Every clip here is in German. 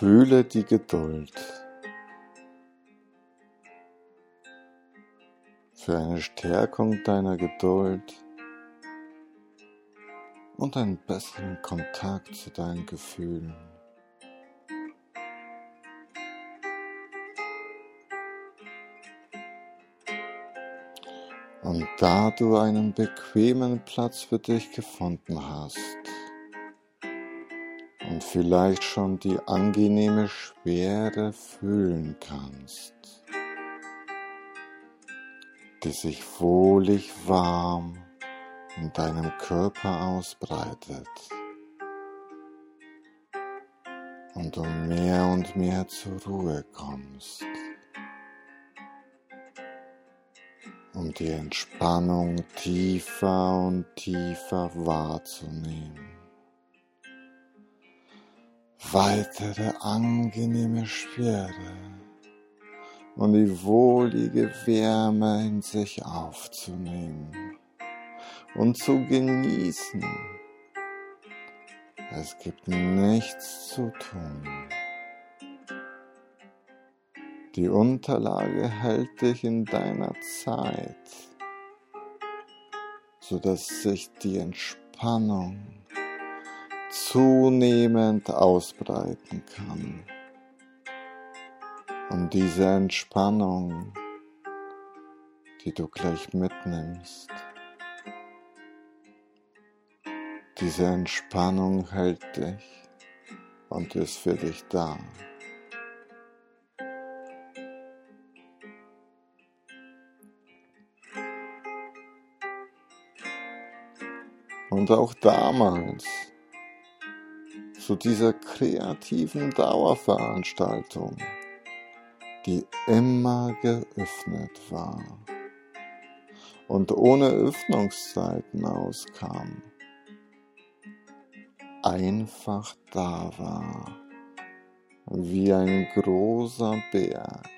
Fühle die Geduld für eine Stärkung deiner Geduld und einen besseren Kontakt zu deinen Gefühlen. Und da du einen bequemen Platz für dich gefunden hast und vielleicht schon die angenehme Schwere fühlen kannst, die sich wohlig warm in deinem Körper ausbreitet und du mehr und mehr zur Ruhe kommst, um die Entspannung tiefer und tiefer wahrzunehmen. Weitere angenehme Schwere und die wohlige Wärme in sich aufzunehmen und zu genießen. Es gibt nichts zu tun. Die Unterlage hält dich in deiner Zeit, sodass sich die Entspannung zunehmend ausbreiten kann. Und diese Entspannung, die du gleich mitnimmst, Diese Entspannung hält dich und ist für dich da. Und auch damals, zu dieser kreativen Dauerveranstaltung, die immer geöffnet war und ohne Öffnungszeiten auskam, einfach da war, wie ein großer Berg,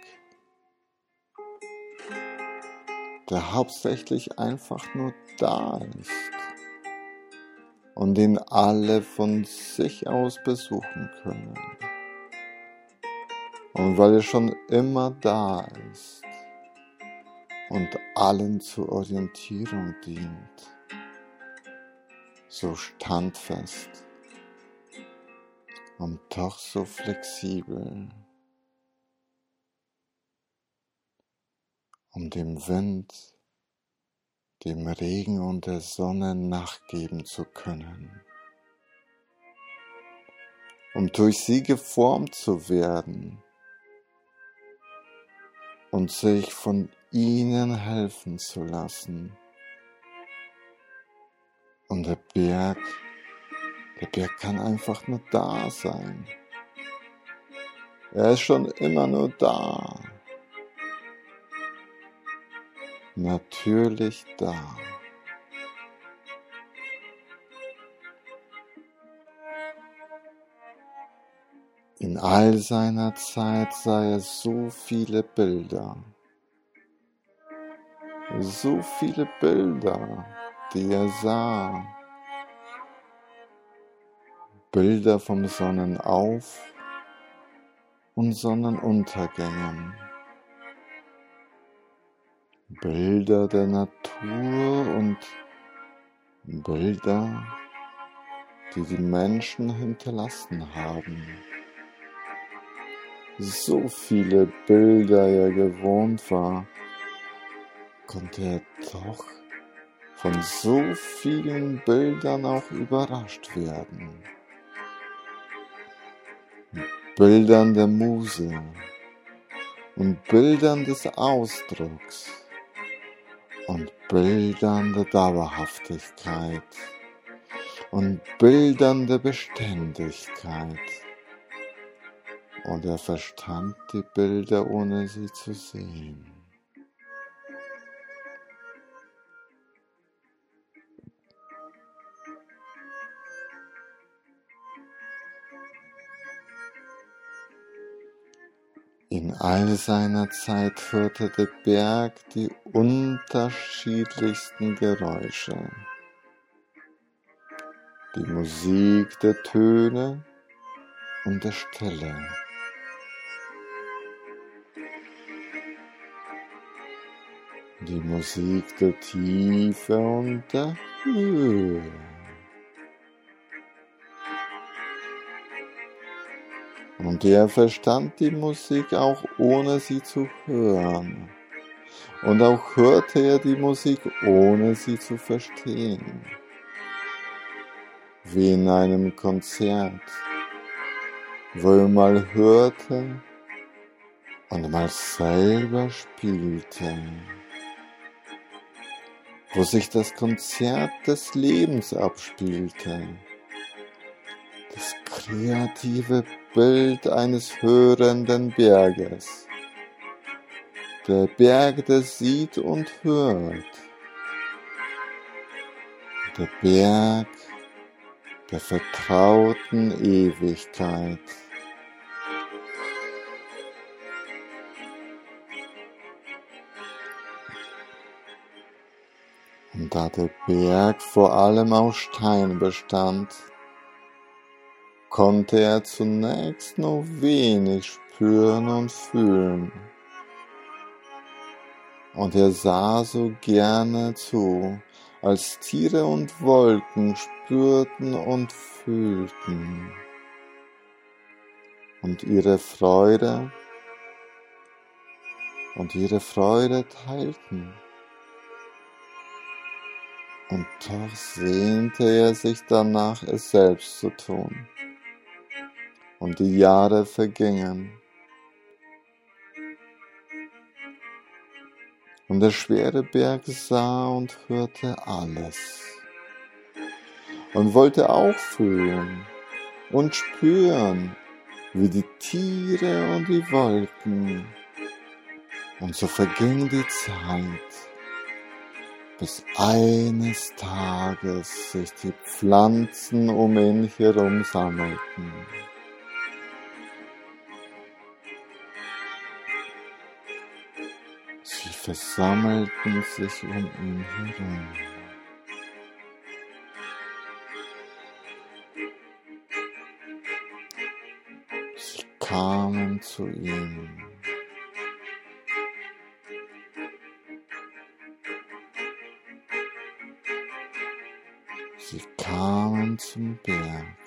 der hauptsächlich einfach nur da ist und den alle von sich aus besuchen können. Und weil er schon immer da ist und allen zur Orientierung dient, so standfest und doch so flexibel, um dem Wind, dem Regen und der Sonne nachgeben zu können, um durch sie geformt zu werden und sich von ihnen helfen zu lassen. Und der Berg der Berg kann einfach nur da sein. Er ist schon immer nur da. Natürlich da. In all seiner Zeit sah er so viele Bilder. So viele Bilder, die er sah. Bilder vom Sonnenauf- und Sonnenuntergängen, Bilder der Natur und Bilder, die die Menschen hinterlassen haben. So viele Bilder er gewohnt war, konnte er doch von so vielen Bildern auch überrascht werden. Bildern der Muse und Bildern des Ausdrucks und Bildern der Dauerhaftigkeit und Bildern der Beständigkeit. Und er verstand die Bilder, ohne sie zu sehen. In all seiner Zeit hörte der Berg die unterschiedlichsten Geräusche. Die Musik der Töne und der Stille. Die Musik der Tiefe und der Höhe. Und er verstand die Musik auch ohne sie zu hören. Und auch hörte er die Musik ohne sie zu verstehen. Wie in einem Konzert, wo er mal hörte und mal selber spielte. Wo sich das Konzert des Lebens abspielte. Das kreative Bild eines hörenden Berges. Der Berg, der sieht und hört. Der Berg der vertrauten Ewigkeit. Und da der Berg vor allem aus Stein bestand, konnte er zunächst nur wenig spüren und fühlen. Und er sah so gerne zu, als Tiere und Wolken spürten und fühlten. Und ihre Freude und ihre Freude teilten. Und doch sehnte er sich danach, es selbst zu tun und die Jahre vergingen. Und der schwere Berg sah und hörte alles und wollte auch fühlen und spüren, wie die Tiere und die Wolken. Und so verging die Zeit, bis eines Tages sich die Pflanzen um ihn herum sammelten. Versammelten sich um ihn herum. Sie kamen zu ihm. Sie kamen zum Berg.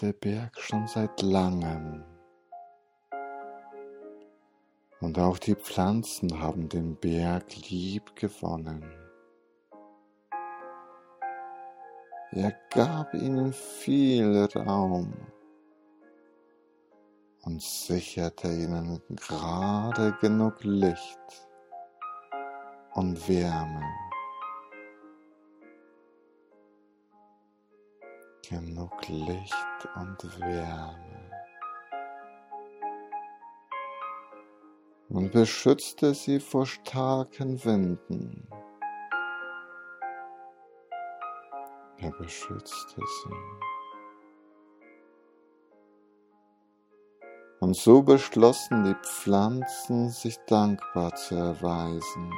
Der Berg schon seit langem. Und auch die Pflanzen haben den Berg lieb gewonnen. Er gab ihnen viel Raum und sicherte ihnen gerade genug Licht und Wärme. Genug Licht und Wärme. Und beschützte sie vor starken Winden. Er beschützte sie. Und so beschlossen die Pflanzen, sich dankbar zu erweisen.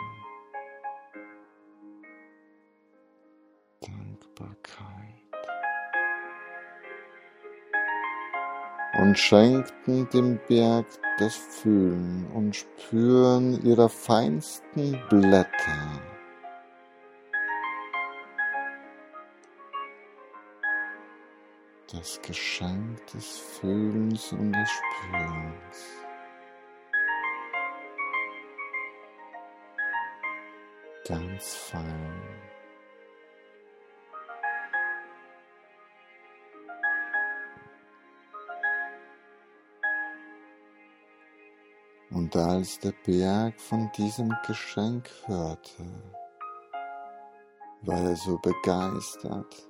Und schenkten dem Berg das Fühlen und Spüren ihrer feinsten Blätter. das Geschenk des Fühlens und des Spürens. Ganz fein. Und als der Berg von diesem Geschenk hörte, war er so begeistert,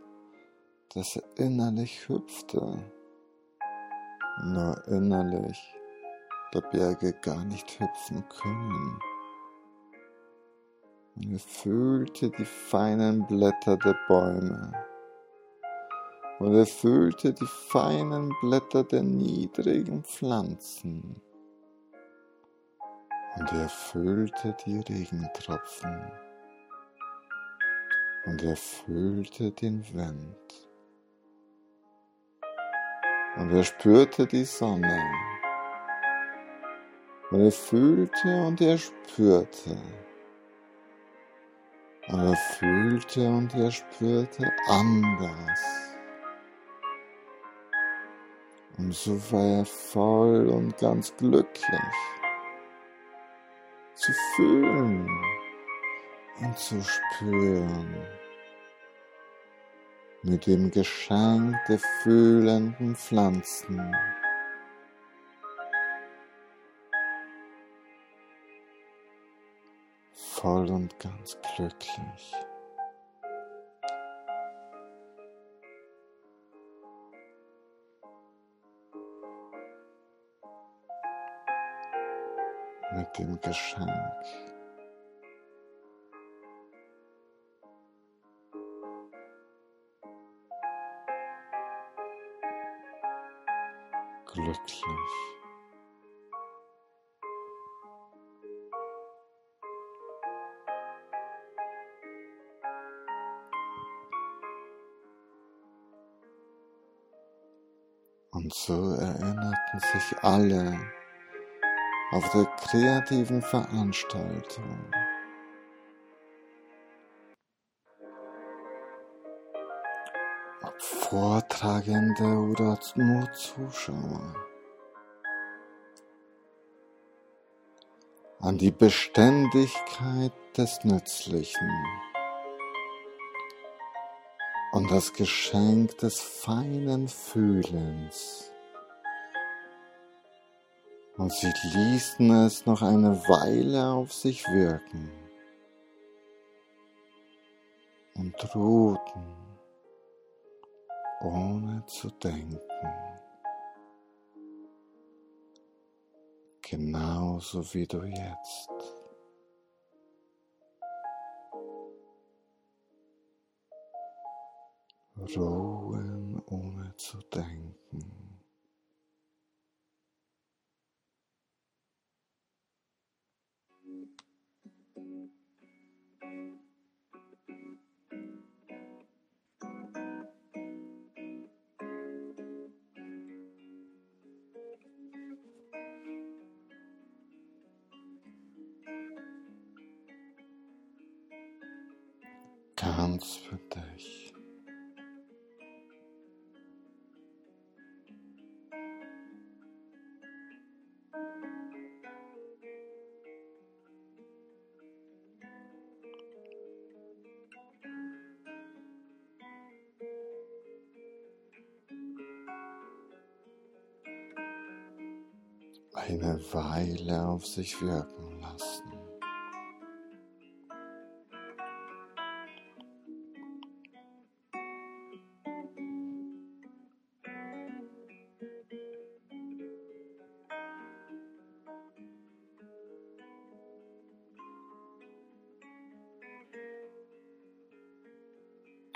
dass er innerlich hüpfte. Nur innerlich, da Berge gar nicht hüpfen können. Und er fühlte die feinen Blätter der Bäume. Und er fühlte die feinen Blätter der niedrigen Pflanzen. Und er fühlte die Regentropfen. Und er fühlte den Wind. Und er spürte die Sonne. Und er fühlte und er spürte. Und er fühlte und er spürte anders. Und so war er voll und ganz glücklich zu fühlen und zu spüren mit dem Geschenk der fühlenden Pflanzen. Voll und ganz glücklich. Dem Geschenk. glücklich. Und so erinnerten sich alle auf der kreativen Veranstaltung. Ob Vortragende oder nur Zuschauer. An die Beständigkeit des Nützlichen und das Geschenk des feinen Fühlens. Und sie ließen es noch eine Weile auf sich wirken und ruhten, ohne zu denken. Genauso wie du jetzt. Ruhen ohne zu denken. Ganz eine Weile auf sich wirken lassen.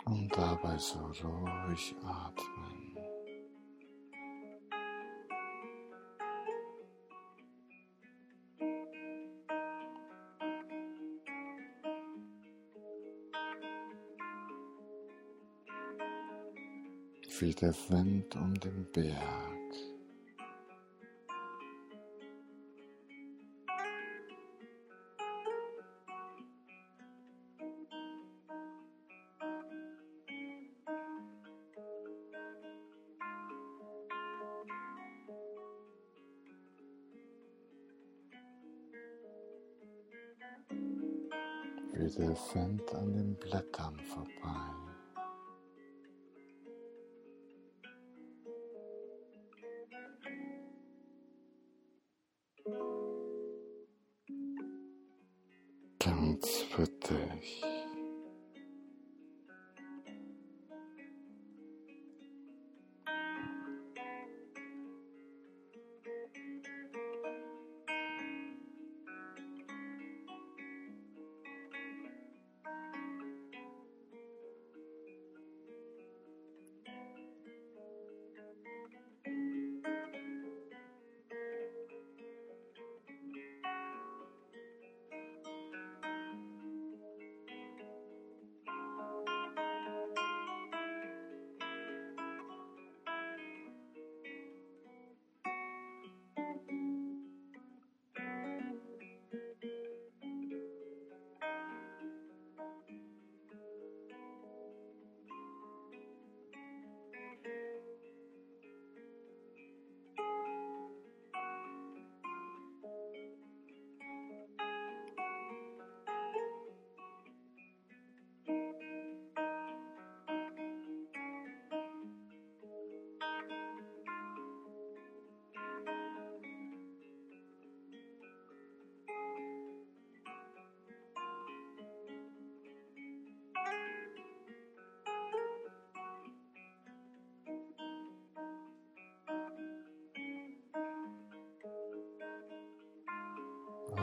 Und dabei so ruhig atmen. Der Wind um den Berg. Wie der Wind an den Blättern vorbei.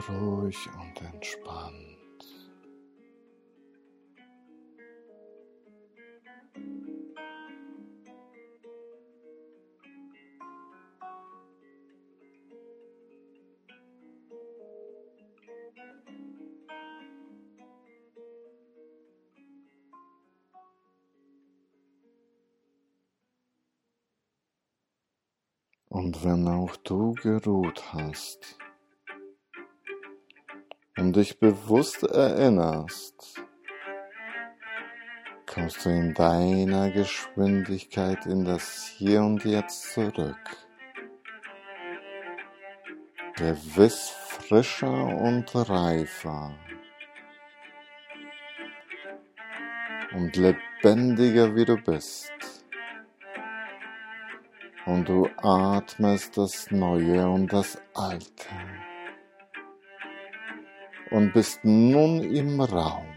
Ruhig und entspannt. Und wenn auch du geruht hast und dich bewusst erinnerst, kommst du in deiner Geschwindigkeit in das Hier und Jetzt zurück. Gewiss frischer und reifer. Und lebendiger wie du bist. Und du atmest das Neue und das Alte und bist nun im Raum.